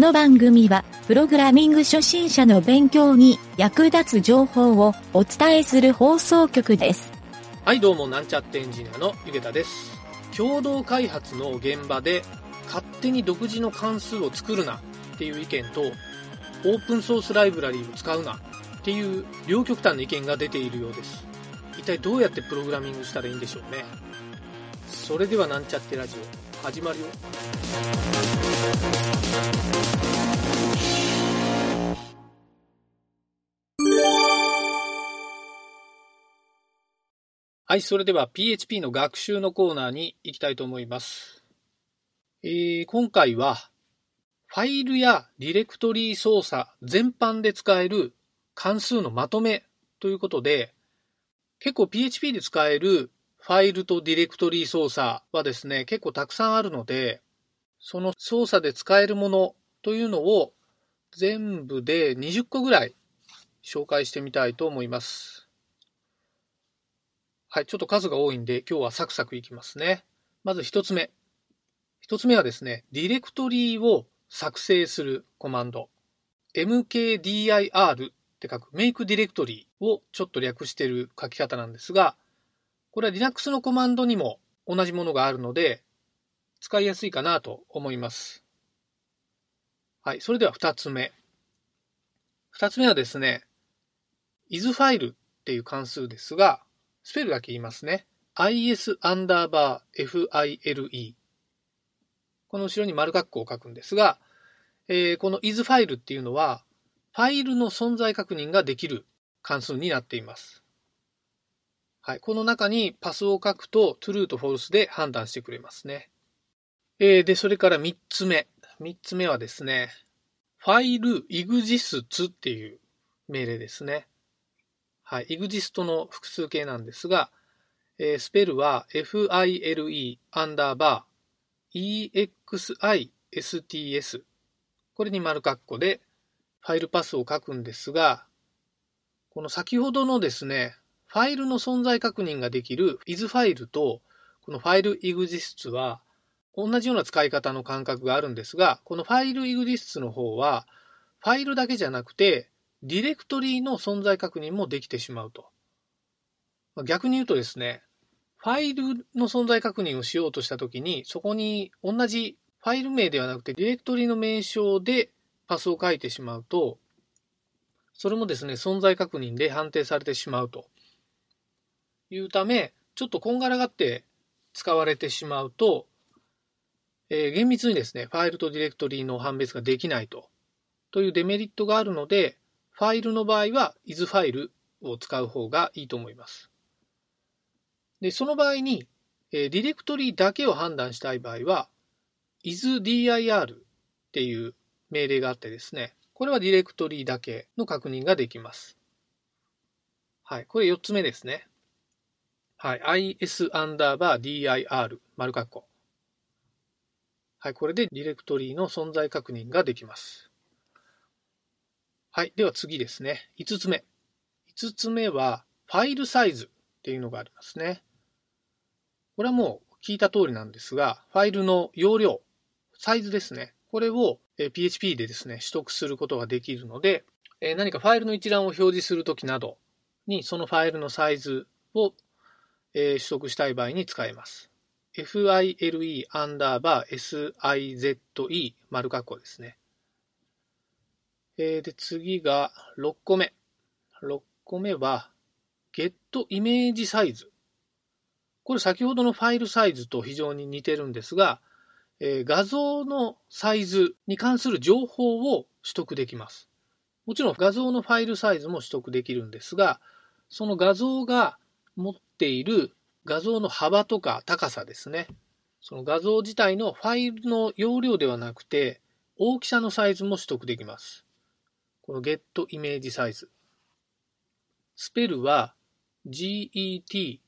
この番組は、プログラミング初心者の勉強に役立つ情報をお伝えする放送局です。はい、どうも、なんちゃってエンジニアのゆげたです。共同開発の現場で、勝手に独自の関数を作るなっていう意見と、オープンソースライブラリーを使うなっていう両極端の意見が出ているようです。一体どうやってプログラミングしたらいいんでしょうね。それではなんちゃってラジオ、始まるよ。はい、それでは PHP の学習のコーナーに行きたいと思います。えー今回は、ファイルやディレクトリ操作全般で使える関数のまとめということで、結構 PHP で使えるファイルとディレクトリ操作はですね、結構たくさんあるので、その操作で使えるものというのを全部で20個ぐらい紹介してみたいと思います。はい、ちょっと数が多いんで今日はサクサクいきますね。まず一つ目。一つ目はですね、ディレクトリーを作成するコマンド。mkdir って書く make directory をちょっと略してる書き方なんですが、これは Linux のコマンドにも同じものがあるので、使いやすいかなと思います。はい、それでは二つ目。二つ目はですね、isFile っていう関数ですが、スペルだけ言いますね。is アンダーバー file。この後ろに丸括弧を書くんですが、えーこの isFile っていうのは、ファイルの存在確認ができる関数になっています。はい、この中にパスを書くと true と false で判断してくれますね。えーで、それから3つ目。3つ目はですね、ファイル exists っていう命令ですね。はい、exist の複数形なんですが、えースペルは file アンダーバー exist これに丸括弧でファイルパスを書くんですが、この先ほどのですね、ファイルの存在確認ができる is ファイルとこのファイル exists は同じような使い方の感覚があるんですが、このファイル exists の方はファイルだけじゃなくてディレクトリの存在確認もできてしまうと。逆に言うとですね、ファイルの存在確認をしようとしたときに、そこに同じファイル名ではなくてディレクトリの名称でパスを書いてしまうと、それもですね、存在確認で判定されてしまうというため、ちょっとこんがらがって使われてしまうと、えー厳密にですね、ファイルとディレクトリの判別ができないと、というデメリットがあるので、ファイルの場合は is ファイルを使う方がいいと思います。で、その場合に、えーディレクトリだけを判断したい場合は、isdir っていう命令があってですね、これはディレクトリだけの確認ができます。はい、これ4つ目ですね。はい、is アンダーバー dir 丸括弧。はい、これでディレクトリの存在確認ができます。はい、では次ですね。5つ目。5つ目は、ファイルサイズっていうのがありますね。これはもう聞いた通りなんですが、ファイルの容量、サイズですね。これを PHP でですね、取得することができるので、何かファイルの一覧を表示するときなどに、そのファイルのサイズを、取得したい場合に使えます。File アンダーバー size 丸括弧ですね。えーで、次が6個目。6個目は、get イメージサイズ。これ先ほどのファイルサイズと非常に似てるんですが、えー画像のサイズに関する情報を取得できます。もちろん画像のファイルサイズも取得できるんですが、その画像が持っている画像の幅とか高さですね。その画像自体のファイルの容量ではなくて、大きさのサイズも取得できます。この Get イメージサイズ。スペルは GET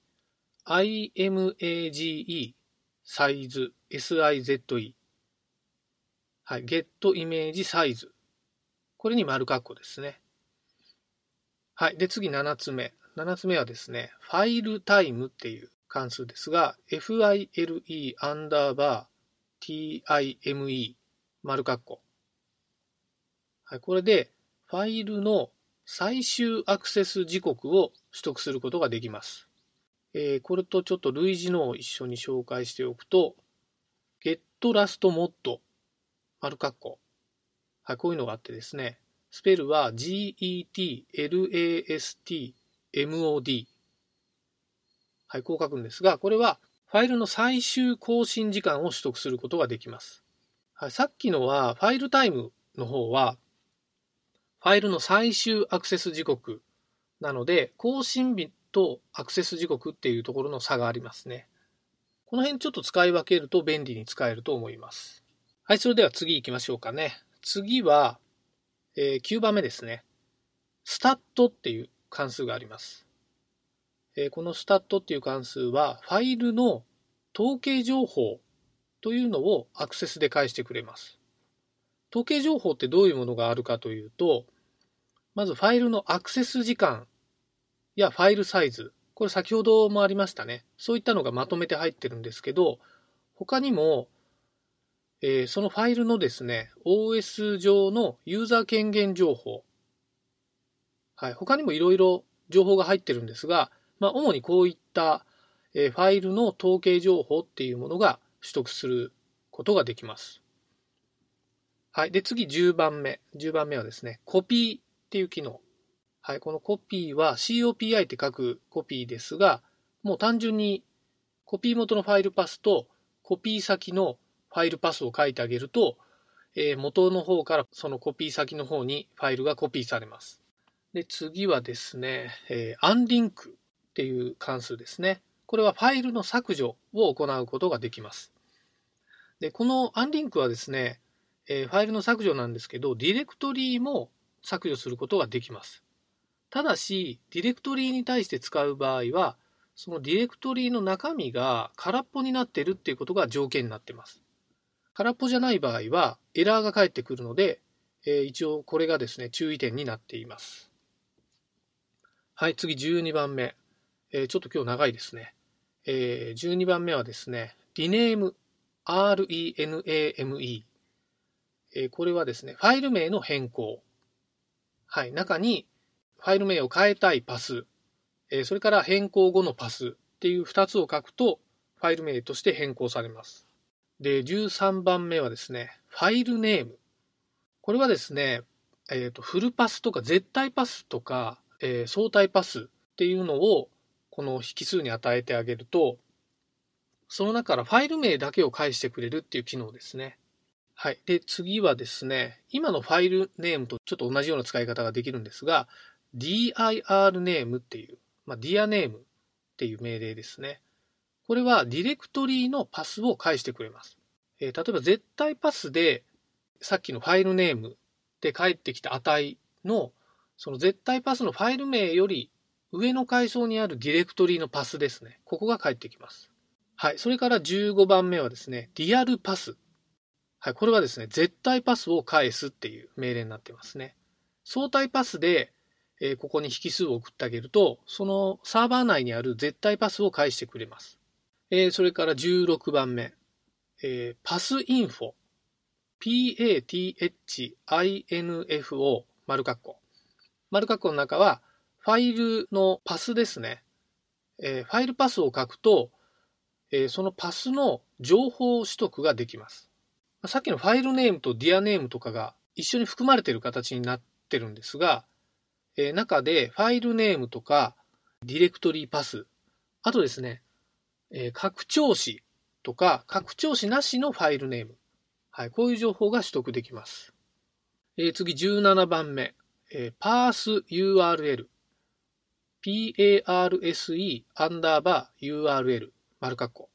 IMAGE サイズ SIZE はい、Get イメージサイズこれに丸括弧ですね。はい。で、次7つ目。7つ目はですね、ファイルタイムっていう関数ですが、file アンダーバー time 丸括弧。はい、これでファイルの最終アクセス時刻を取得することができます。えー、これとちょっと類似のを一緒に紹介しておくと、getLastMod 丸括弧。はい、こういうのがあってですね、スペルは getlast MOD。はい、こう書くんですが、これはファイルの最終更新時間を取得することができます。はい、さっきのはファイルタイムの方は、ファイルの最終アクセス時刻なので、更新日とアクセス時刻っていうところの差がありますね。この辺ちょっと使い分けると便利に使えると思います。はい、それでは次行きましょうかね。次は、えー、9番目ですね。スタットっていう関数があります。えー、このスタットっていう関数は、ファイルの統計情報というのをアクセスで返してくれます。統計情報ってどういうものがあるかというと、まずファイルのアクセス時間やファイルサイズ、これ先ほどもありましたね。そういったのがまとめて入ってるんですけど、他にも、えー、そのファイルのですね、OS 上のユーザー権限情報、はい、他にもいろいろ情報が入ってるんですが、まあ、主にこういった、えファイルの統計情報っていうものが取得することができます。はい。で、次10番目。10番目はですね、コピーっていう機能。はい。このコピーは COPI って書くコピーですが、もう単純にコピー元のファイルパスとコピー先のファイルパスを書いてあげると、え、元の方からそのコピー先の方にファイルがコピーされます。で、次はですね、えー、 unlink っていう関数ですね。これはファイルの削除を行うことができます。で、この unlink はですね、えー、ファイルの削除なんですけど、ディレクトリーも削除することができます。ただし、ディレクトリーに対して使う場合は、そのディレクトリーの中身が空っぽになっているっていうことが条件になっています。空っぽじゃない場合は、エラーが返ってくるので、えー、一応これがですね、注意点になっています。はい、次12番目。えー、ちょっと今日長いですね。えー、12番目はですね、rename、rename、えー、これはですね、ファイル名の変更。はい、中にファイル名を変えたいパス、え、それから変更後のパスっていう2つを書くと、ファイル名として変更されます。で、13番目はですね、ファイルネーム。これはですね、えーと、フルパスとか絶対パスとか、えー、相対パスっていうのをこの引数に与えてあげると、その中からファイル名だけを返してくれるっていう機能ですね。はい。で、次はですね、今のファイルネームとちょっと同じような使い方ができるんですが、dir ネームっていう、まあ、dir ネームっていう命令ですね。これはディレクトリのパスを返してくれます。えー、例えば絶対パスで、さっきのファイルネームで返ってきた値の、その絶対パスのファイル名より上の階層にあるディレクトリのパスですね。ここが返ってきます。はい。それから15番目はですね、リアルパス。はい。これはですね、絶対パスを返すっていう命令になってますね。相対パスで、えー、ここに引数を送ってあげると、そのサーバー内にある絶対パスを返してくれます。えー、それから16番目、えー、パスインフォ。p-a-t-h-i-n-f-o 丸括弧。丸括弧の中は、ファイルのパスですね。えー、ファイルパスを書くと、えー、そのパスの情報取得ができます。さっきのファイルネームとディアネームとかが一緒に含まれている形になってるんですが、えー、中でファイルネームとかディレクトリーパス、あとですね、えー、拡張子とか拡張子なしのファイルネーム。はい、こういう情報が取得できます。えー、次17番目、えー、パース URL。parse アンダーバー url 丸括弧。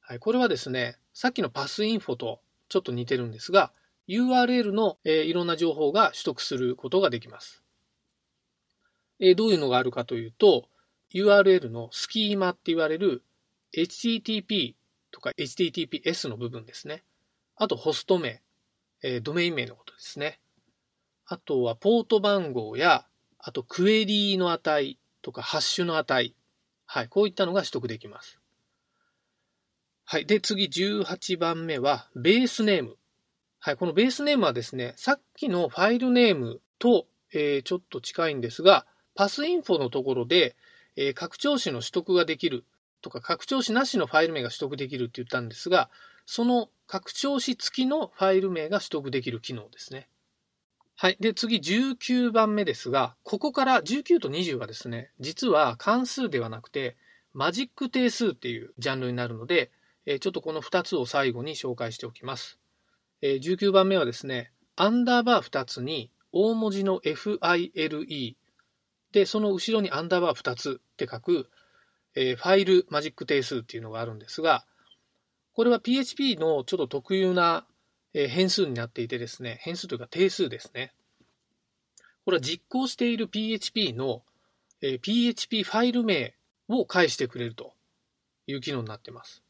はい、これはですね、さっきのパスインフォとちょっと似てるんですが、URL の、えー、いろんな情報が取得することができます。えー、どういうのがあるかというと、URL のスキーマって言われる HTTP とか HTTPS の部分ですね。あとホスト名、えー、ドメイン名のことですね。あとはポート番号やあとクエリーの値とかハッシュの値。はい、こういったのが取得できます。はい。で、次18番目は、ベースネーム。はい、このベースネームはですね、さっきのファイルネームと、えー、ちょっと近いんですが、パスインフォのところで、えー、拡張子の取得ができるとか、拡張子なしのファイル名が取得できるって言ったんですが、その拡張子付きのファイル名が取得できる機能ですね。はい。で、次19番目ですが、ここから19と20はですね、実は関数ではなくて、マジック定数っていうジャンルになるので、えちょっとこの2つを最後に紹介しておきます。え19番目はですね、アンダーバー2つに大文字の FILE で、その後ろにアンダーバー2つって書く、え、ファイルマジック定数っていうのがあるんですが、これは PHP のちょっと特有な、え変数になっていてですね、変数というか定数ですね。これは実行している PHP の、え PHP ファイル名を返してくれるという機能になっています。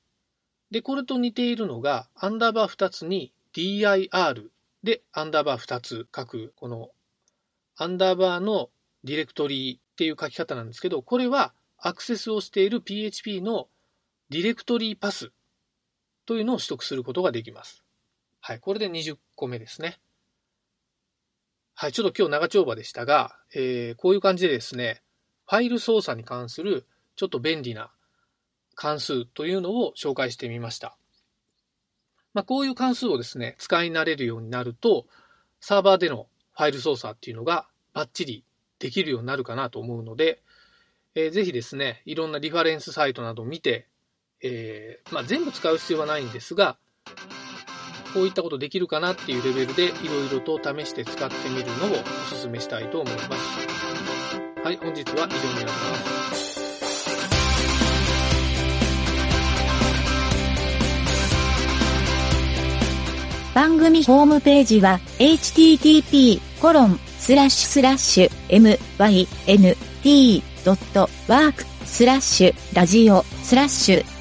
で、これと似ているのが、アンダーバー2つに dir でアンダーバー2つ書く、このアンダーバーのディレクトリーっていう書き方なんですけど、これはアクセスをしている PHP のディレクトリーパスというのを取得することができます。はい、これで20個目ですね。はい、ちょっと今日長丁場でしたが、えー、こういう感じでですね、ファイル操作に関するちょっと便利な関数というのを紹介してみました。まあ、こういう関数をですね、使い慣れるようになると、サーバーでのファイル操作っていうのがバッチリできるようになるかなと思うので、えー、ぜひですね、いろんなリファレンスサイトなどを見て、えー、まあ、全部使う必要はないんですが、こういったことできるかなっていうレベルでいろいろと試して使ってみるのをお勧めしたいと思います。はい、本日は以上になります。番組ホームページは http コロンスラッシュスラッシュ mynt.work スラッシュラジオスラッシュ